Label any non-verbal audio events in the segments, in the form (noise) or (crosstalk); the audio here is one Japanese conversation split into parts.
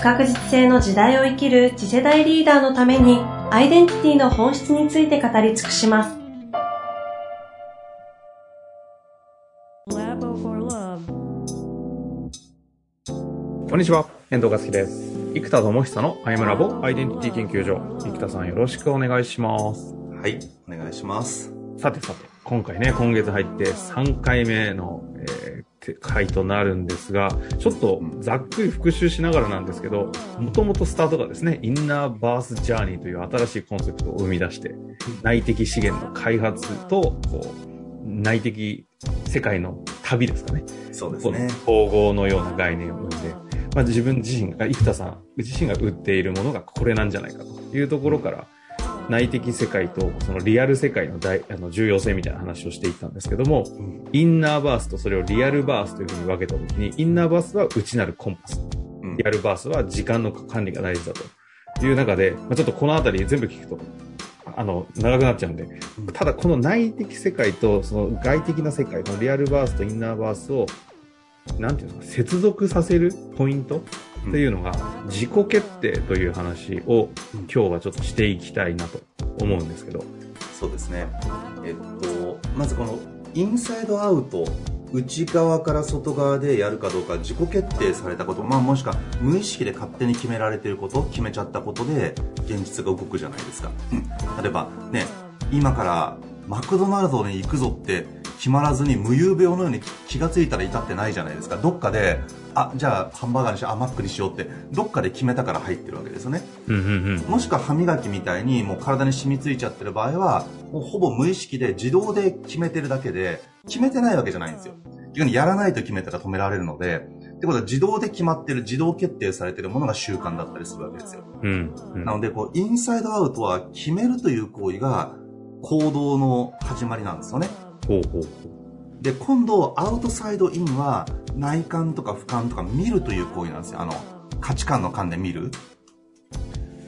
不確実性の時代を生きる次世代リーダーのためにアイデンティティの本質について語り尽くします。こんにちは、遠藤和樹です。生田智久のアイムラボアイデンティティ研究所。生田さんよろしくお願いします。はい、お願いします。さてさて、今回ね、今月入って3回目の、えー、回となるんですが、ちょっとざっくり復習しながらなんですけど、もともとスタートがですね、インナーバースジャーニーという新しいコンセプトを生み出して、内的資源の開発と、こう、内的世界の旅ですかね。そうですね。統合のような概念を生んで、まあ、自分自身が、生田さん自身が売っているものがこれなんじゃないかというところから、内的世界とそのリアル世界の大あの重要性みたいな話をしていったんですけども、うん、インナーバースとそれをリアルバースというふうに分けたときに、インナーバースは内なるコンパス。リアルバースは時間の管理が大事だと。いう中で、まあ、ちょっとこのあたり全部聞くと、あの、長くなっちゃうんで、ただこの内的世界とその外的な世界、このリアルバースとインナーバースをなんていうんですか、接続させるポイントっていうのが、自己決定という話を今日はちょっとしていきたいなと思うんですけど。そうですね。えっと、まずこのインサイドアウト、内側から外側でやるかどうか自己決定されたこと、まあもしくは無意識で勝手に決められてること、決めちゃったことで現実が動くじゃないですか。例えばね、今からマクドナルドに行くぞって決まらずに無遊病のように気がついたら至ってないじゃないですか。どっかであじゃあハンバーガーにしようあマックにしようってどっかで決めたから入ってるわけですよね、もしくは歯磨きみたいにもう体に染みついちゃってる場合はもうほぼ無意識で自動で決めてるだけで決めてないわけじゃないんですよ。逆にやらないと決めたら止められるのでってことは自動で決まってる、自動決定されてるものが習慣だったりするわけですよ。うん、うん、なので、こう、インサイドアウトは決めるという行為が行動の始まりなんですよね。ほうほう。で、今度、アウトサイドインは、内観とか俯瞰とか見るという行為なんですよ。あの、価値観の観で見る。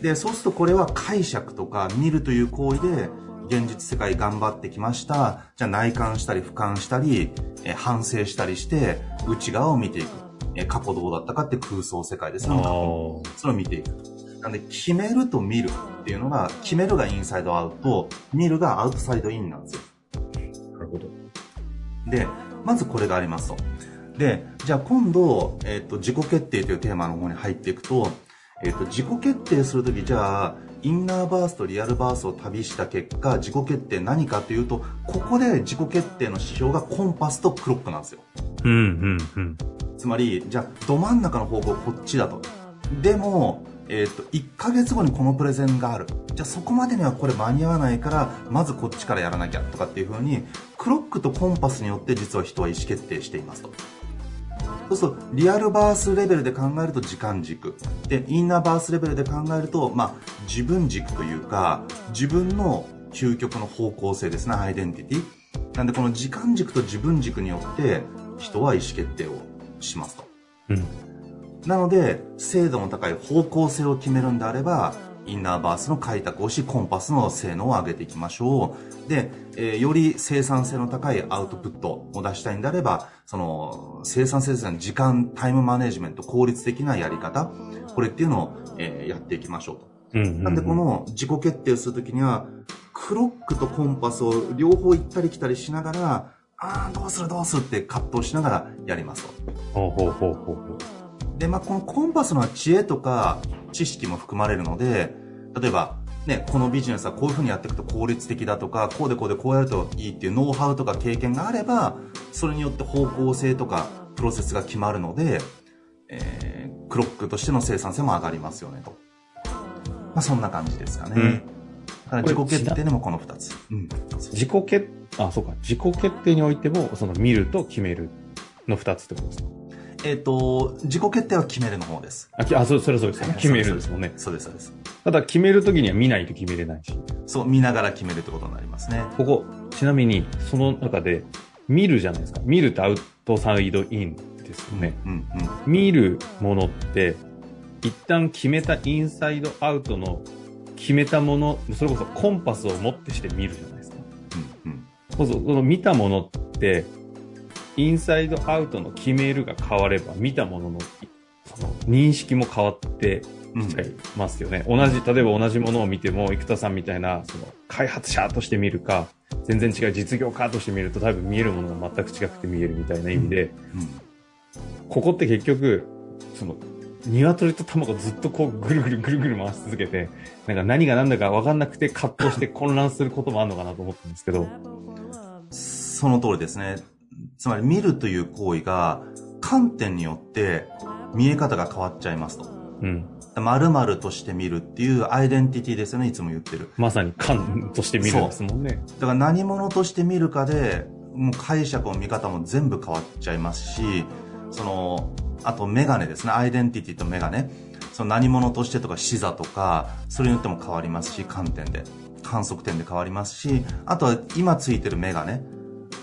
で、そうするとこれは解釈とか見るという行為で、現実世界頑張ってきました。じゃあ内観したり俯瞰したり、え反省したりして、内側を見ていく。え過去どうだったかって空想世界ですね。それを見ていく。なんで、決めると見るっていうのが、決めるがインサイドアウト、見るがアウトサイドインなんですよ。で、まずこれがありますと。で、じゃあ今度、えっ、ー、と、自己決定というテーマの方に入っていくと、えっ、ー、と、自己決定するとき、じゃあ、インナーバースとリアルバースを旅した結果、自己決定何かというと、ここで自己決定の指標がコンパスとクロックなんですよ。うん、うん、うん。つまり、じゃあ、ど真ん中の方向こっちだと。でも、えっ、ー、と、1ヶ月後にこのプレゼンがある。じゃあそこまでにはこれ間に合わないから、まずこっちからやらなきゃとかっていう風に、クロックとコンパスによって実は人は意思決定していますと。そうすると、リアルバースレベルで考えると時間軸。で、インナーバースレベルで考えると、まあ、自分軸というか、自分の究極の方向性ですね、アイデンティティ。なんで、この時間軸と自分軸によって、人は意思決定をしますと。うん。なので、精度の高い方向性を決めるんであれば、インナーバースの開拓をし、コンパスの性能を上げていきましょう。で、えー、より生産性の高いアウトプットを出したいんであれば、その、生産性の時間、タイムマネジメント、効率的なやり方、これっていうのを、えー、やっていきましょうと。うんうんうん、なんでこの自己決定するときには、クロックとコンパスを両方行ったり来たりしながら、ああ、どうするどうするって葛藤しながらやりますと。ほうほうほうほう。で、まあ、このコンパスの知恵とか知識も含まれるので、例えば、ね、このビジネスはこういうふうにやっていくと効率的だとか、こうでこうでこうやるといいっていうノウハウとか経験があれば、それによって方向性とかプロセスが決まるので、えー、クロックとしての生産性も上がりますよねと。まあ、そんな感じですかね。うん、だから自己決定でもこの2つ。うん、自己決、あ、そうか。自己決定においても、その見ると決めるの2つってことですか？えっ、と、自己決定は決めるの方です。あ、きあそう、それはそうですね。決めるんですもんね。そうです、そうです。ただ、決めるときには見ないと決めれないし。そう、見ながら決めるってことになりますね。ここ、ちなみに、その中で、見るじゃないですか。見るってアウトサイドインですよね。うん、うん。見るものって、一旦決めたインサイドアウトの決めたもの、それこそコンパスを持ってして見るじゃないですか。うん、うん。そうそう、その見たものって、インサイドアウトの決めるが変われば、見たものの、その認識も変わってうんきちゃいますよね。同じ、例えば同じものを見ても、生田さんみたいな、その、開発者として見るか、全然違う実業家として見ると、多分見えるものが全く違くて見えるみたいな意味で、うんここって結局、その、鶏と卵ずっとこうぐるぐるぐるぐる回し続けて、なんか何が何だか分かんなくて葛藤して混乱することもあるのかなと思ったんですけど、その通りですね。つまり見るという行為が観点によって見え方が変わっちゃいますと。うん。〇〇として見るっていうアイデンティティですよね、いつも言ってる。まさに感として見るんですもんね。だから何者として見るかで、もう解釈も見方も全部変わっちゃいますし、その、あとメガネですね、アイデンティティとメガネ。その何者としてとか視座とか、それによっても変わりますし、観点で。観測点で変わりますし、あとは今ついてるメガネ。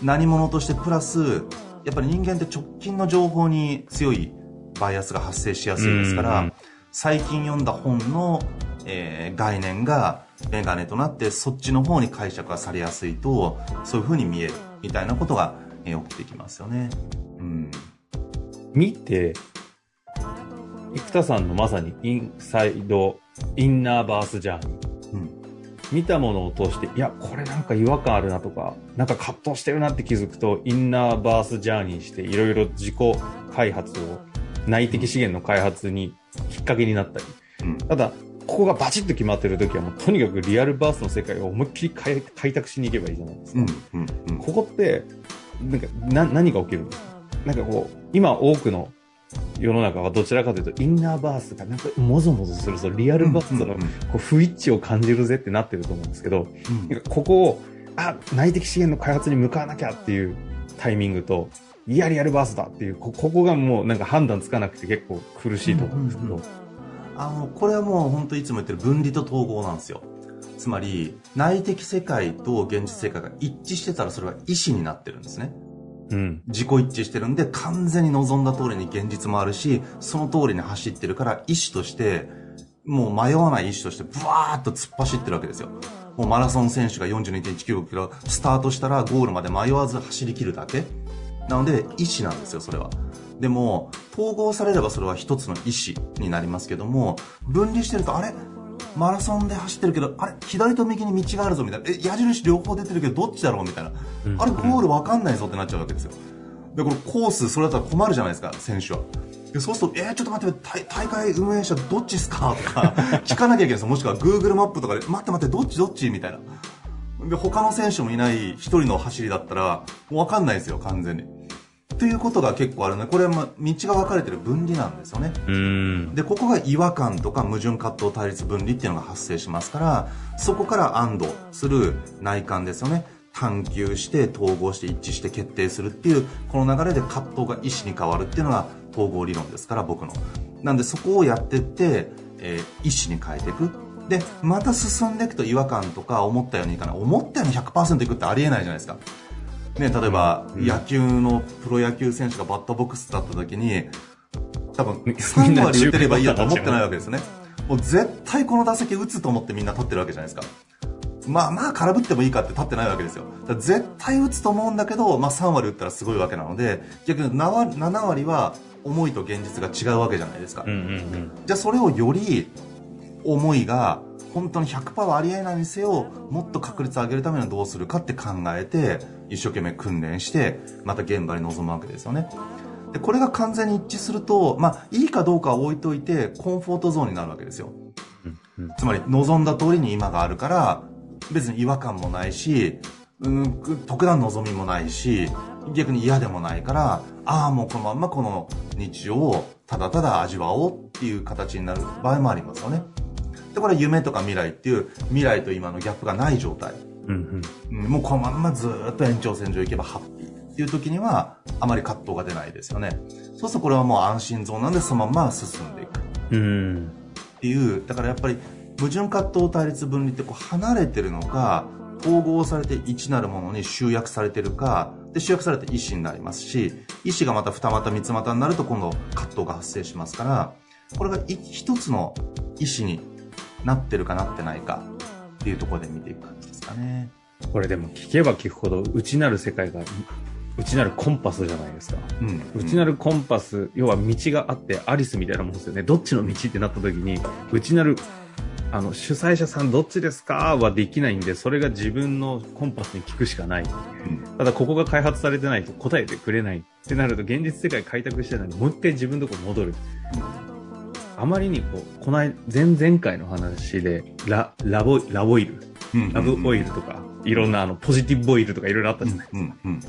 何者としてプラス、やっぱり人間って直近の情報に強いバイアスが発生しやすいですから、うん最近読んだ本の、えー概念がメガネとなってそっちの方に解釈がされやすいとそういう風に見えるみたいなことが、えー起きてきますよね。うん。見て、生田さんのまさにインサイド、インナーバースジャーニー。うん。見たものを通して、いや、これなんか違和感あるなとか、なんか葛藤してるなって気づくと、インナーバースジャーニーして、いろいろ自己開発を、内的資源の開発にきっかけになったり。うん。ただ、ここがバチッと決まってる時はもうとにかくリアルバースの世界を思いっきり開開拓しに行けばいいじゃないですか。うん。うん。うん。ここって、なんか、な、何が起きるんですかなんかこう、今多くの世の中はどちらかというと、インナーバースがなんかもぞもぞする、そのリアルバースのうんうんこう不一致を感じるぜってなってると思うんですけど、うん。ここを、あ、内的資源の開発に向かわなきゃっていうタイミングと、いや、リアルバースだっていう、こここがもうなんか判断つかなくて結構苦しいと思うんですけど、うんうん。あの、これはもう本当いつも言ってる分離と統合なんですよ。つまり、内的世界と現実世界が一致してたらそれは意思になってるんですね。自己一致してるんで完全に望んだ通りに現実もあるしその通りに走ってるから意志としてもう迷わない意志としてブワーッと突っ走ってるわけですよ。もうマラソン選手が42.195キロスタートしたらゴールまで迷わず走り切るだけ。なので意志なんですよそれは。でも統合されればそれは一つの意志になりますけども分離してるとあれ？マラソンで走ってるけど、あれ左と右に道があるぞみたいな。え、矢印両方出てるけどどっちだろう？みたいな。あれゴールわかんないぞってなっちゃうわけですよ。で、これコース、それだったら困るじゃないですか、選手は。でそうすると、えー、ちょっと待って、大大会運営者どっちっすか？とか、(laughs) 聞かなきゃいけないですよ。もしくは Google マップとかで、待って待って、どっちどっち？みたいな。で、他の選手もいない一人の走りだったら、もうわかんないですよ、完全に。っていうことが結構あるので、これはまあ道が分かれてる分離なんですよね。で、ここが違和感とか矛盾葛藤対立分離っていうのが発生しますから、そこから安堵する内観ですよね。探求して統合して一致して決定するっていう、この流れで葛藤が意思に変わるっていうのが統合理論ですから、僕の。なんでそこをやってって、えー意思に変えていく。で、また進んでいくと違和感とか思ったようにいかない。思ったように100%いくってありえないじゃないですか。ね、例えば、野球のプロ野球選手がバッターボックスだった時に、多分、3割打てればいいやと思ってないわけですよね。もう絶対この打席打つと思ってみんな立ってるわけじゃないですか。まあまあ空振ってもいいかって立ってないわけですよ。絶対打つと思うんだけど、まあ3割打ったらすごいわけなので、逆に7割 ,7 割は思いと現実が違うわけじゃないですか。うんうんうん。じゃあそれをより思いが本当に100%はありえないにせよもっと確率を上げるためにはどうするかって考えて一生懸命訓練してまた現場に臨むわけですよね。でこれが完全に一致するとまあいいかどうかは置いといてコンフォートゾーンになるわけですよ。うん。つまり望んだ通りに今があるから別に違和感もないし、うん、特段望みもないし逆に嫌でもないからああもうこのまんまこの日常をただただ味わおうっていう形になる場合もありますよねでこれは夢とか未来っていう未来と今のギャップがない状態、うんうん。うんもうこのまんまずーっと延長線上行けばハッピーっていう時には、あまり葛藤が出ないですよね。そうするとこれはもう安心ゾーンなんでそのまま進んでいく。うん。っていう、だからやっぱり矛盾葛藤対立分離ってこう離れてるのか、統合されて一なるものに集約されてるか、で、集約されて意思になりますし、意思がまた二股三つ股になると今度葛藤が発生しますから、これがい一つの意思になってるかなってないかっていうところで見ていく感じですかね。これでも聞けば聞くほど、内なる世界が、内なるコンパスじゃないですか。うん。内なるコンパス、要は道があってアリスみたいなもんですよね。どっちの道ってなった時に、内なる、あの、主催者さんどっちですかはできないんで、それが自分のコンパスに聞くしかない。うんただここが開発されてないと答えてくれないってなると現実世界開拓してるのにもう一回自分のとこ戻る。あまりにこう、この間、前々回の話で、ラ、ラボ、ラボイル、うんラブオイルとか、いろんなあの、ポジティブオイルとかいろいろあったじゃないうん。うん。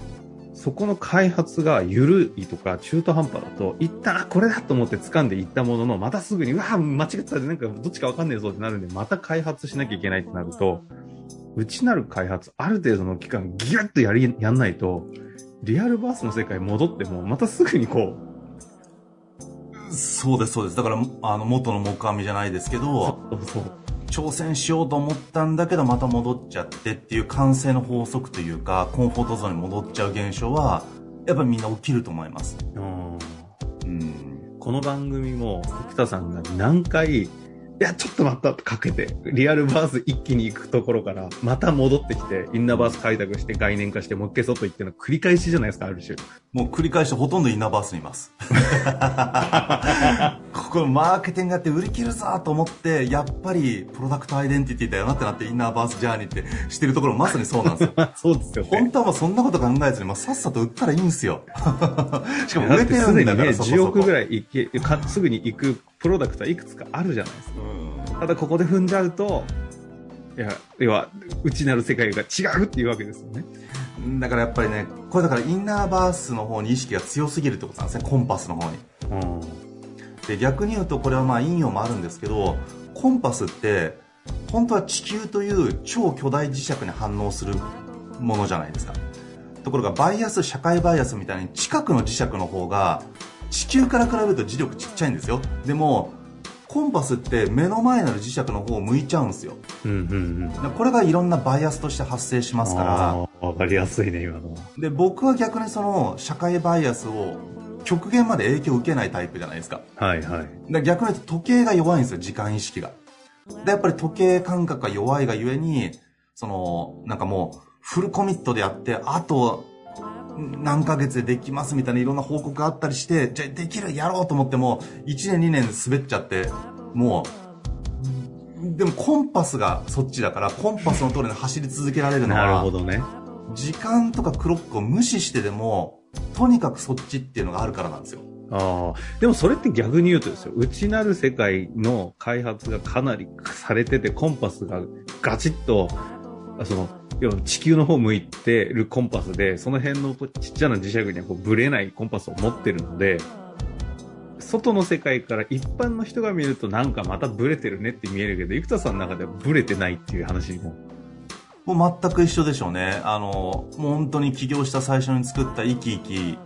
そこの開発が緩いとか中途半端だと、一旦あこれだと思って掴んでいったものの、またすぐに、うわ間違ってたなんかどっちかわかんねえぞってなるんで、また開発しなきゃいけないってなると、内なる開発、ある程度の期間ギュッとやり、やんないと、リアルバースの世界戻っても、またすぐにこそうです、そうです。だから、あの、元の木阿弥じゃないですけう、ど、挑戦しようと思ったんだけどまた戻っちゃってっていう完成の法則というかコンフォートゾーンに戻っちゃう現象はやっぱりみんな起きると思います。うんうん。この番組も、生田さんが何回、いや、ちょっと待ったとかけて、リアルバース一気に行くところから、また戻ってきて、インナーバース開拓して概念化して、もう一回外行っての繰り返しじゃないですか、ある種。もう繰り返してほとんどインナーバースにいます。(laughs) ここマーケティングやって売り切るぞと思って、やっぱりプロダクトアイデンティティだよなってなってインナーバースジャーニーってしてるところまさにそうなんですよ。そうですよね。本当はもうそんなこと考えずに、まあ、さっさと売ったらいいんですよ。(laughs) しかも売れてるんだから、そこそ10こ億ぐらいいけか、すぐに行くプロダクトはいくつかあるじゃないですか。ただここで踏んじゃうと、いや、要は、内なる世界が違うっていうわけですよね。だからやっぱりね、これだからインナーバースの方に意識が強すぎるってことなんですね、コンパスの方に。うん。で、逆に言うとこれはまあ引用もあるんですけど、コンパスって、本当は地球という超巨大磁石に反応するものじゃないですか。ところがバイアス、社会バイアスみたいに近くの磁石の方が地球から比べると磁力ちっちゃいんですよ。でも、コンパスって目の前にある磁石の方を向いちゃうんですよ。うんうんうん。でこれがいろんなバイアスとして発生しますから、あーわかりやすいね、今のは。で僕は逆にその社会バイアスを極限まで影響を受けないタイプじゃないですかはいはい。で逆に言うと時計が弱いんですよ時間意識がでやっぱり時計感覚が弱いがゆえにそのなんかもうフルコミットでやってあと何ヶ月でできますみたいないろんな報告があったりしてじゃあできるやろうと思っても1年2年滑っちゃってもうでもコンパスがそっちだからコンパスの通りに走り続けられるのはなるほどね。時間とかクロックを無視してでも、とにかくそっちっていうのがあるからなんですよ。ああ。でもそれって逆に言うとですよ。内なる世界の開発がかなりされてて、コンパスがガチッと、あその、要は地球の方向いてるコンパスで、その辺のちっちゃな磁石にはこうブレないコンパスを持ってるので、外の世界から一般の人が見るとなんかまたブレてるねって見えるけど、生田さんの中ではブレてないっていう話にも。もう全く一緒でしょうね。あの、もう本当に起業した最初に作った生き生き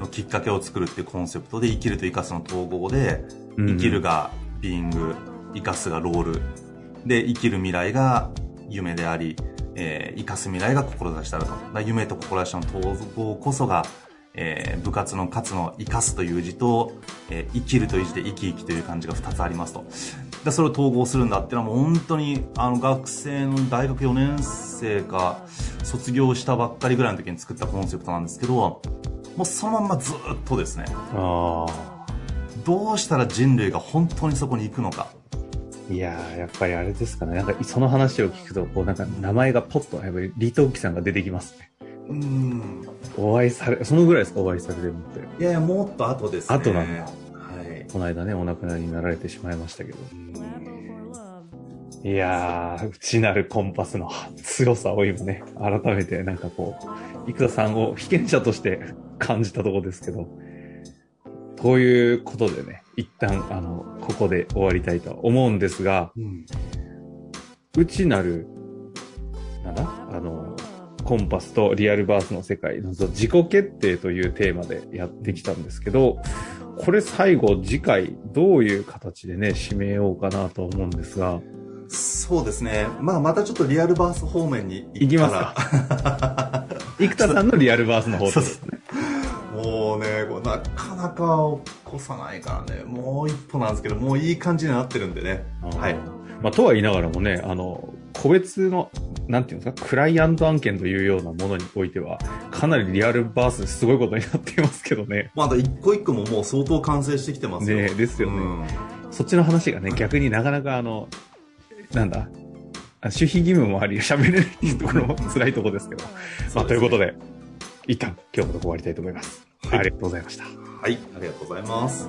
のきっかけを作るっていうコンセプトで、生きると生かすの統合で、うん生きるがビーイング、生かすがロール。で、生きる未来が夢であり、えー生かす未来が志だと。だから夢と志の統合こそが、えー部活の勝つの生かすという字と、えー生きるという字で生き生きという漢字が2つありますと。でそれを統合するんだっていうのはもう本当にあの学生の大学4年生か卒業したばっかりぐらいの時に作ったコンセプトなんですけどもうそのまんまずっとですねああ。どうしたら人類が本当にそこに行くのかいやー、やっぱりあれですかね。なんか、その話を聞くと、こう、なんか、名前がポッと、やっぱり、李登輝さんが出てきますね。うんお会いされ、そのぐらいですか、お会いされてるのって。いやいやもっと後ですね後なんだはいこの間ね、お亡くなりになられてしまいましたけど。いやー、内なるコンパスの強さを今ね、改めてなんかこう、生田さんを被験者として感じたところですけど、ということでね、一旦、あの、ここで終わりたいと思うんですが、うん内なる、なんだ？あの、コンパスとリアルバースの世界の自己決定というテーマでやってきたんですけど、これ最後次回どういう形でね、締めようかなと思うんですが。そうですね。まあまたちょっとリアルバース方面に行きますか。(laughs) 生田さんのリアルバースの方ですね。もうね、なかなか起こさないからね、もう一歩なんですけど、もういい感じになってるんでね。はい。まあ、とは言いながらもね、あの、個別の、なんていうんですか、クライアント案件というようなものにおいては、かなりリアルバースですごいことになっていますけどね。まだ一個一個ももう相当完成してきてますよね。ですよね、うん。そっちの話がね、逆になかなかあの、なんだ、守秘義務もあり、喋れないところも (laughs) 辛いところですけど。まあ、ということで、一旦今日のとこ終わりたいと思います。ありがとうございました。はい、ありがとうございます。